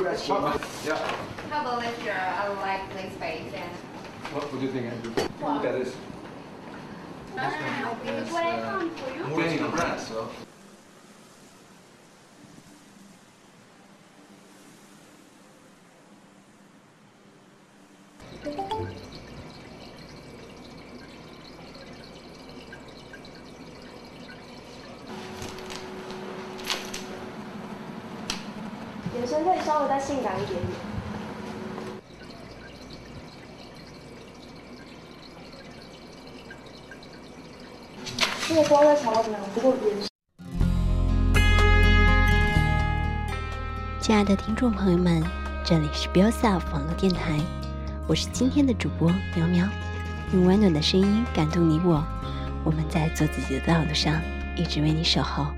Yeah. How about like your like play space and What, what do you think, Andrew? Look at this. Look what I found for you. Painting on grass, so. 女生可以稍微再性感一点点。这个光在朝怎么样？不够严实。亲爱的听众朋友们，这里是 b i l s e l f 网络电台，我是今天的主播苗苗，用温暖的声音感动你我。我们在做自己的道路上，一直为你守候。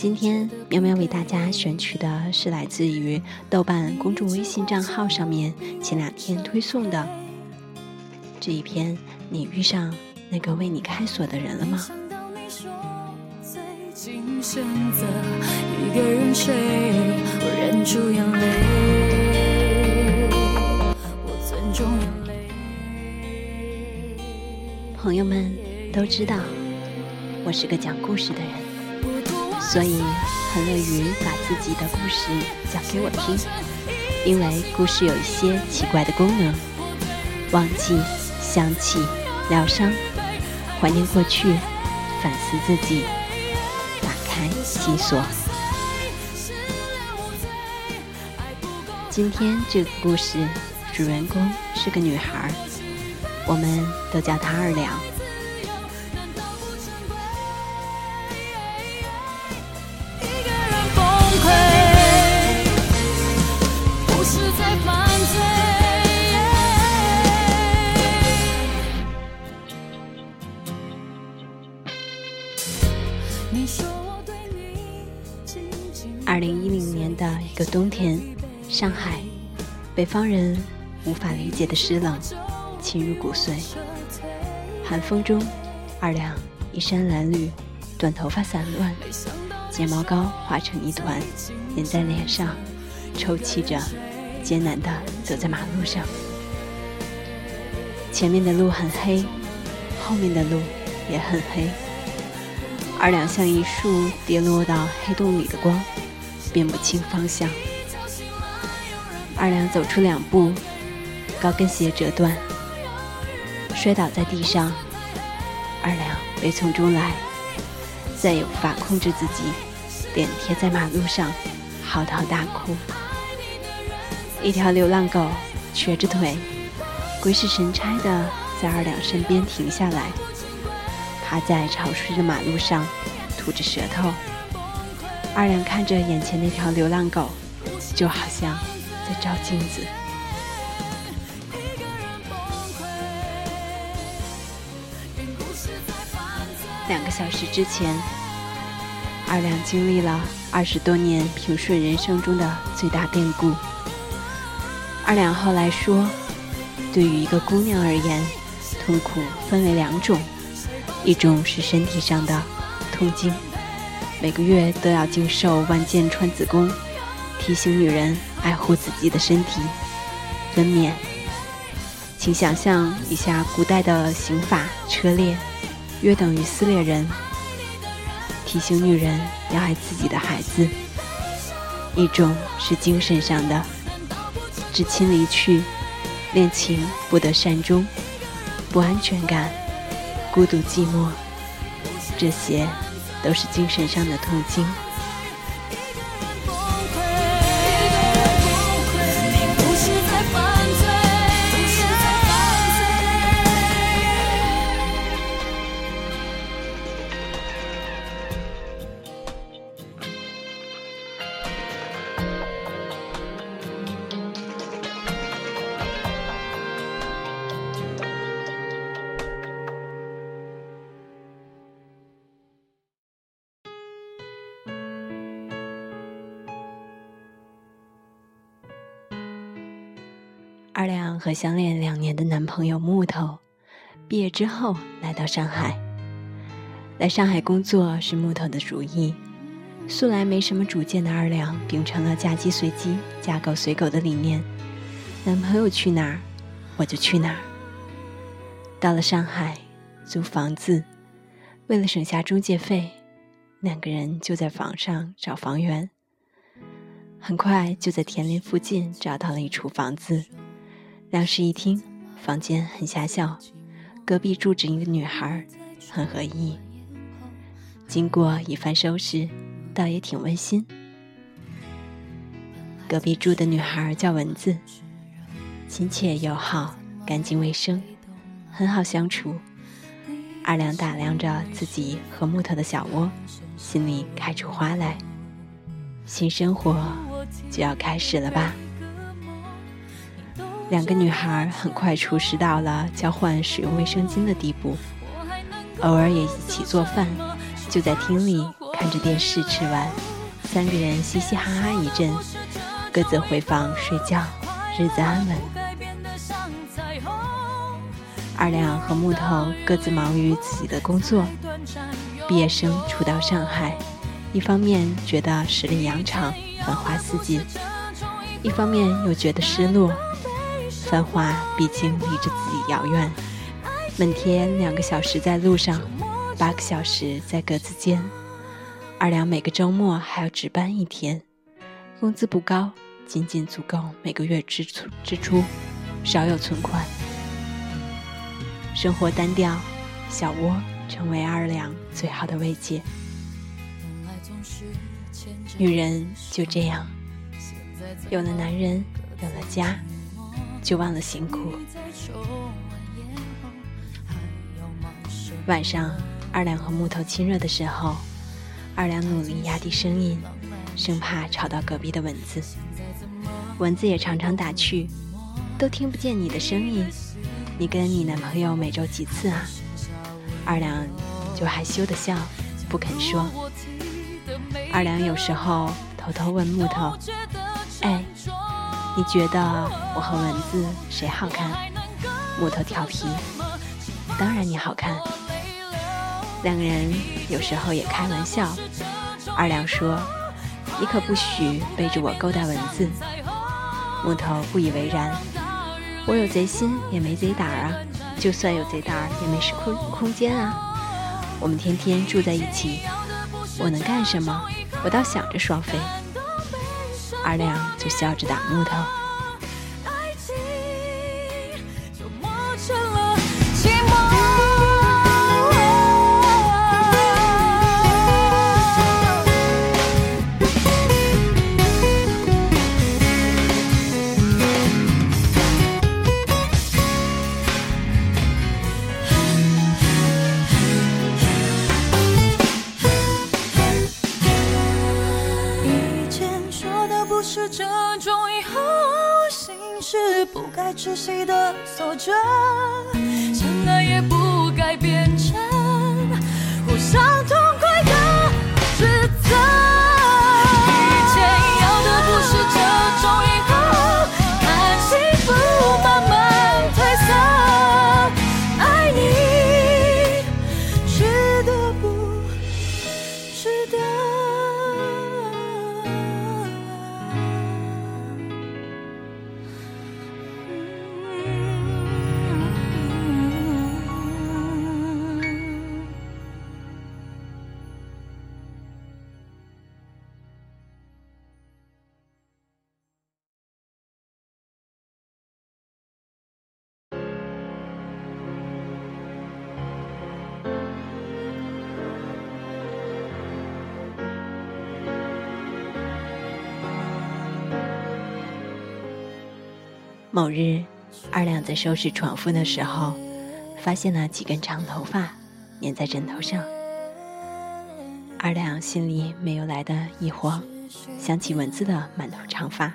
今天喵喵为大家选取的是来自于豆瓣公众微信账号上面前两天推送的这一篇。你遇上那个为你开锁的人了吗？想到你说最近选择一个人睡，我忍住眼泪，我尊重眼泪。朋友们都知道，我是个讲故事的人，所以很乐于把自己的故事讲给我听，因为故事有一些奇怪的功能：忘记、想起、疗伤、怀念过去、反思自己、打开心锁。今天这个故事主人公是个女孩，我们都叫她二两。二零一零年的一个冬天，上海，北方人无法理解的湿冷侵入骨髓。寒风中，二两衣衫褴褛，短头发散乱，睫毛膏化成一团，粘在脸上，抽泣着，艰难地走在马路上。前面的路很黑，后面的路也很黑。二两像一束跌落到黑洞里的光，辨不清方向。二两走出两步，高跟鞋折断，摔倒在地上。二两悲从中来，再也无法控制自己，脸贴在马路上，嚎啕大哭。一条流浪狗瘸着腿，鬼使神差的在二两身边停下来。趴在潮湿的马路上，吐着舌头。二两看着眼前那条流浪狗，就好像在照镜子。两个小时之前，二两经历了二十多年平顺人生中的最大变故。二两后来说，对于一个姑娘而言，痛苦分为两种。一种是身体上的痛经，每个月都要经受万箭穿子宫，提醒女人爱护自己的身体。分娩，请想象一下古代的刑法车裂，约等于撕裂人，提醒女人要爱自己的孩子。一种是精神上的，至亲离去，恋情不得善终，不安全感。孤独、寂寞，这些都是精神上的痛经。二两和相恋两年的男朋友木头，毕业之后来到上海。来上海工作是木头的主意。素来没什么主见的二两，秉承了嫁鸡随鸡、嫁狗随狗的理念。男朋友去哪儿，我就去哪儿。到了上海，租房子，为了省下中介费，两个人就在网上找房源。很快就在田林附近找到了一处房子，两室一厅，房间很狭小，隔壁住着一个女孩，很合意。经过一番收拾，倒也挺温馨。隔壁住的女孩叫蚊子，亲切友好，干净卫生，很好相处。二两打量着自己和木头的小窝，心里开出花来。新生活就要开始了吧？两个女孩很快熟识到了交换使用卫生巾的地步，偶尔也一起做饭，就在厅里看着电视吃完，三个人嘻嘻哈哈一阵，各自回房睡觉，日子安稳。二两和木头各自忙于自己的工作，毕业生初到上海。一方面觉得十里洋场繁华似锦，一方面又觉得失落。繁华毕竟离着自己遥远，每天两个小时在路上，八个小时在格子间。二两每个周末还要值班一天，工资不高，仅仅足够每个月支出支出，少有存款。生活单调，小窝成为二两最好的慰藉。女人就这样，有了男人，有了家，就忘了辛苦。晚上，二两和木头亲热的时候，二两努力压低声音，生怕吵到隔壁的蚊子。蚊子也常常打趣：“都听不见你的声音，你跟你男朋友每周几次啊？”二两就害羞的笑，不肯说。二两有时候偷偷问木头：“哎，你觉得我和蚊子谁好看？”木头调皮：“当然你好看。”两个人有时候也开玩笑。二两说：“你可不许背着我勾搭蚊子。”木头不以为然：“我有贼心也没贼胆啊，就算有贼胆也没时空空间啊。我们天天住在一起，我能干什么？”我倒想着双飞，二亮就笑着打木头。是不该窒息的锁着，相爱也不该变成互相痛苦某日，二两在收拾床铺的时候，发现了几根长头发粘在枕头上。二两心里没有来的一慌，想起蚊子的满头长发，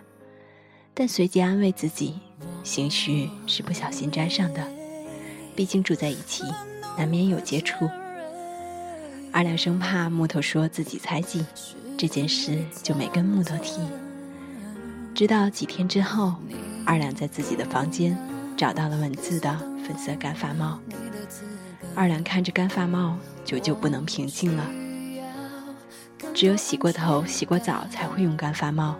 但随即安慰自己，兴许是不小心沾上的。毕竟住在一起，难免有接触。二两生怕木头说自己猜忌，这件事就没跟木头提。直到几天之后。二两在自己的房间找到了文字的粉色干发帽。二两看着干发帽，久久不能平静了。只有洗过头、洗过澡才会用干发帽。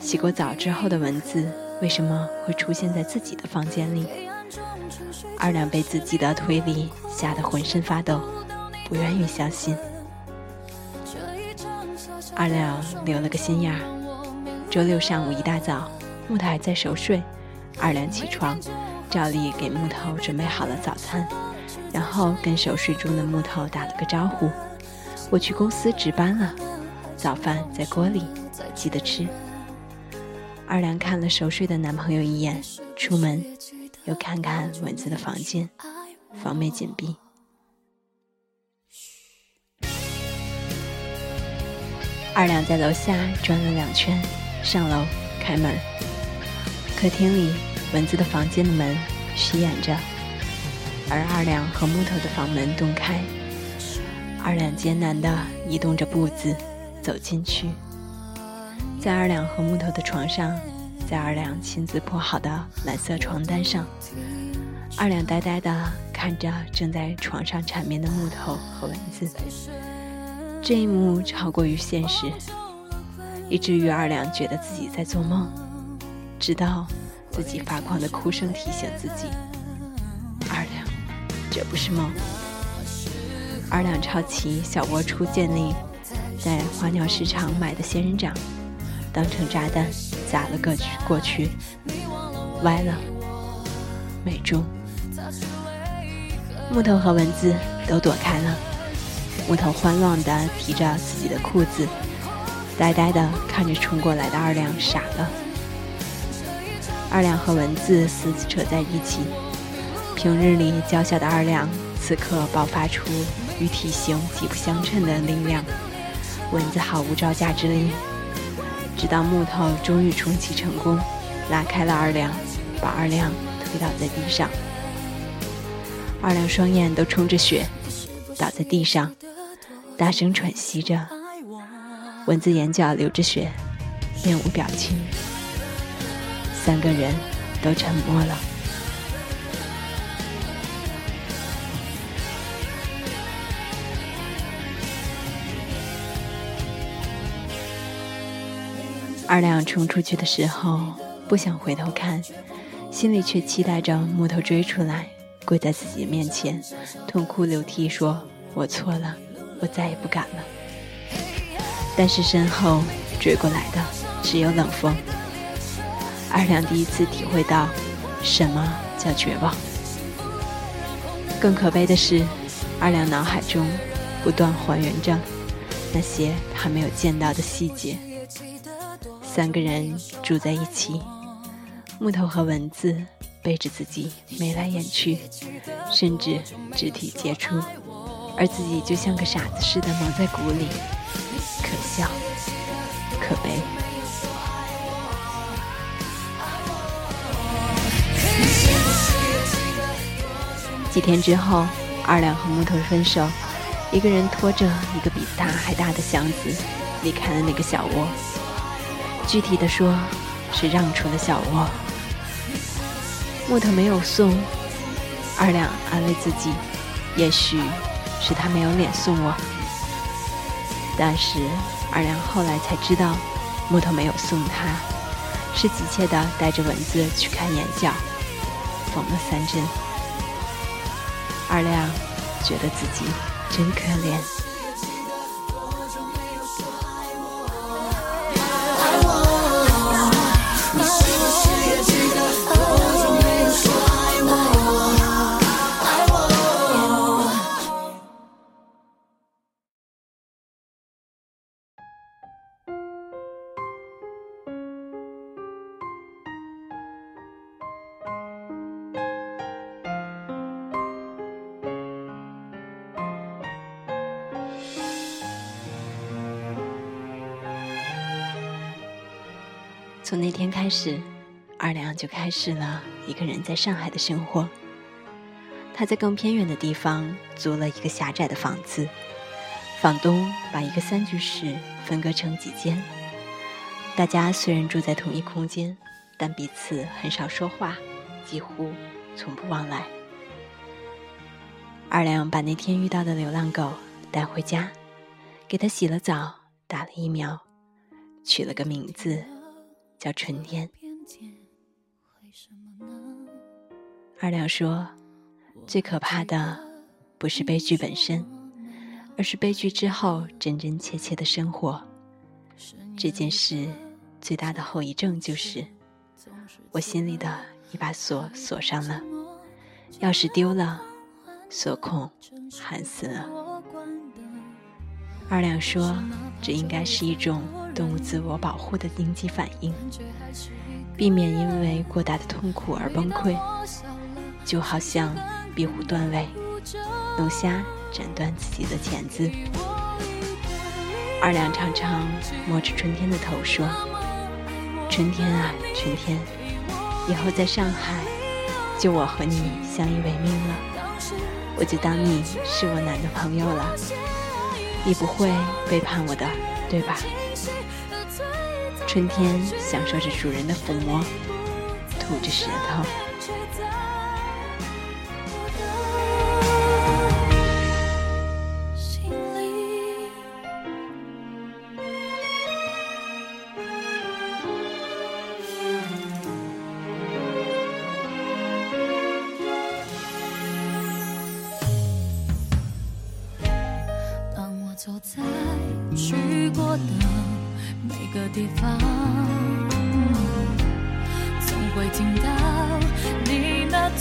洗过澡之后的蚊子为什么会出现在自己的房间里？二两被自己的推理吓得浑身发抖，不愿意相信。二两留了个心眼儿。周六上午一大早，木头还在熟睡，二两起床，照例给木头准备好了早餐，然后跟熟睡中的木头打了个招呼：“我去公司值班了，早饭在锅里，记得吃。”二两看了熟睡的男朋友一眼，出门，又看看蚊子的房间，房门紧闭。二两在楼下转了两圈，上楼开门。客厅里，蚊子的房间的门虚掩着，而二两和木头的房门洞开。二两艰难地移动着步子走进去，在二两和木头的床上，在二两亲自铺好的蓝色床单上，二两呆呆地看着正在床上缠绵的木头和蚊子。这一幕超过于现实，以至于二两觉得自己在做梦，直到自己发狂的哭声提醒自己：“二两，这不是梦。”二两抄起小龌龊建立在花鸟市场买的仙人掌，当成炸弹砸了个去过去，歪了，没中。木头和蚊子都躲开了。木头慌乱地提着自己的裤子，呆呆地看着冲过来的二两，傻了。二两和蚊子撕扯在一起，平日里娇小的二两，此刻爆发出与体型极不相称的力量。蚊子毫无招架之力，直到木头终于充气成功，拉开了二两，把二两推倒在地上。二两双眼都充着血，倒在地上。大声喘息着，蚊子眼角流着血，面无表情。三个人都沉默了。二两冲出去的时候，不想回头看，心里却期待着木头追出来，跪在自己面前，痛哭流涕说：“我错了。”我再也不敢了。但是身后追过来的只有冷风。二两第一次体会到什么叫绝望。更可悲的是，二两脑海中不断还原着那些他没有见到的细节。三个人住在一起，木头和蚊子背着自己眉来眼去，甚至肢体接触。而自己就像个傻子似的蒙在鼓里，笑，可悲。几天之后，二两和木头分手，一个人拖着一个比他还大的箱子离开了那个小窝。具体的说，是让出了小窝。木头没有送，二两安慰自己，也许。是他没有脸送我，但是二亮后来才知道，木头没有送他，是急切的带着蚊子去看眼角，缝了三针。二亮觉得自己真可怜。从那天开始，二两就开始了一个人在上海的生活。他在更偏远的地方租了一个狭窄的房子，房东把一个三居室分割成几间。大家虽然住在同一空间，但彼此很少说话，几乎从不往来。二两把那天遇到的流浪狗带回家，给它洗了澡，打了疫苗，取了个名字叫春天。二两说，最可怕的不是悲剧本身，而是悲剧之后真真切切的生活。这件事最大的后遗症就是，我心里的一把锁锁上了，钥匙丢了，锁孔焊死了。二两说，这应该是一种动物自我保护的应激反应，避免因为过大的痛苦而崩溃，就好像壁虎断尾，龙虾斩断自己的钳子。二两常常摸着春天的头说：“春天啊，春天，以后在上海，就我和你相依为命了，我就当你是我男的朋友了，你不会背叛我的，对吧？”春天享受着主人的抚摸，吐着舌头。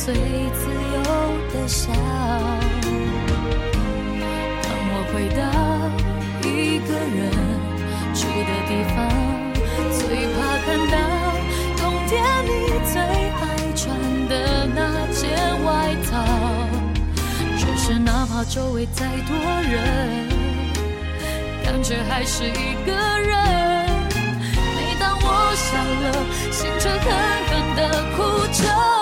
最自由的笑。当我回到一个人住的地方，最怕看到冬天你最爱穿的那件外套。只是哪怕周围再多人，感觉还是一个人。每当我笑了，心却狠狠地哭着。